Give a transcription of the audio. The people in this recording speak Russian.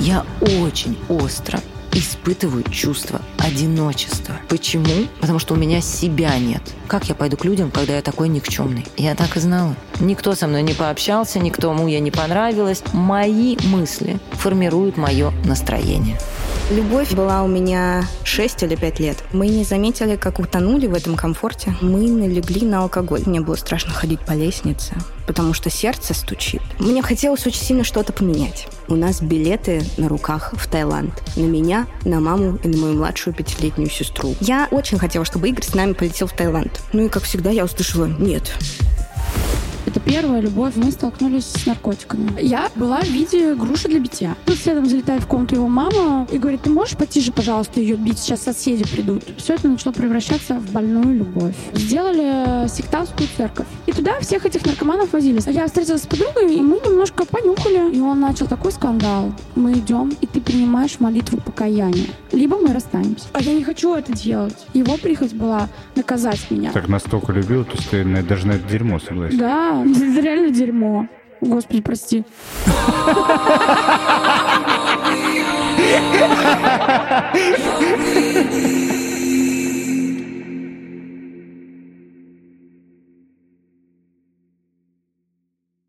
Я очень остро испытываю чувство одиночества. Почему? Потому что у меня себя нет. Как я пойду к людям, когда я такой никчемный? Я так и знала. Никто со мной не пообщался, никому я не понравилась. Мои мысли формируют мое настроение. Любовь была у меня 6 или 5 лет. Мы не заметили, как утонули в этом комфорте. Мы налегли на алкоголь. Мне было страшно ходить по лестнице, потому что сердце стучит. Мне хотелось очень сильно что-то поменять. У нас билеты на руках в Таиланд. На меня, на маму и на мою младшую пятилетнюю сестру. Я очень хотела, чтобы Игорь с нами полетел в Таиланд. Ну и, как всегда, я услышала «нет». Первая любовь. Мы столкнулись с наркотиками. Я была в виде груши для битья. Тут следом залетает в комнату его мама и говорит, ты можешь потише, пожалуйста, ее бить? Сейчас соседи придут. Все это начало превращаться в больную любовь. Сделали сектантскую церковь. И туда всех этих наркоманов возили. Я встретилась с подругой, и мы немножко понюхали. И он начал такой скандал. Мы идем, и ты принимаешь молитву покаяния. Либо мы расстанемся. А я не хочу это делать. Его прихоть была наказать меня. Так настолько любил, то есть ты даже на это дерьмо согласен. Да, реально дерьмо. Господи, прости.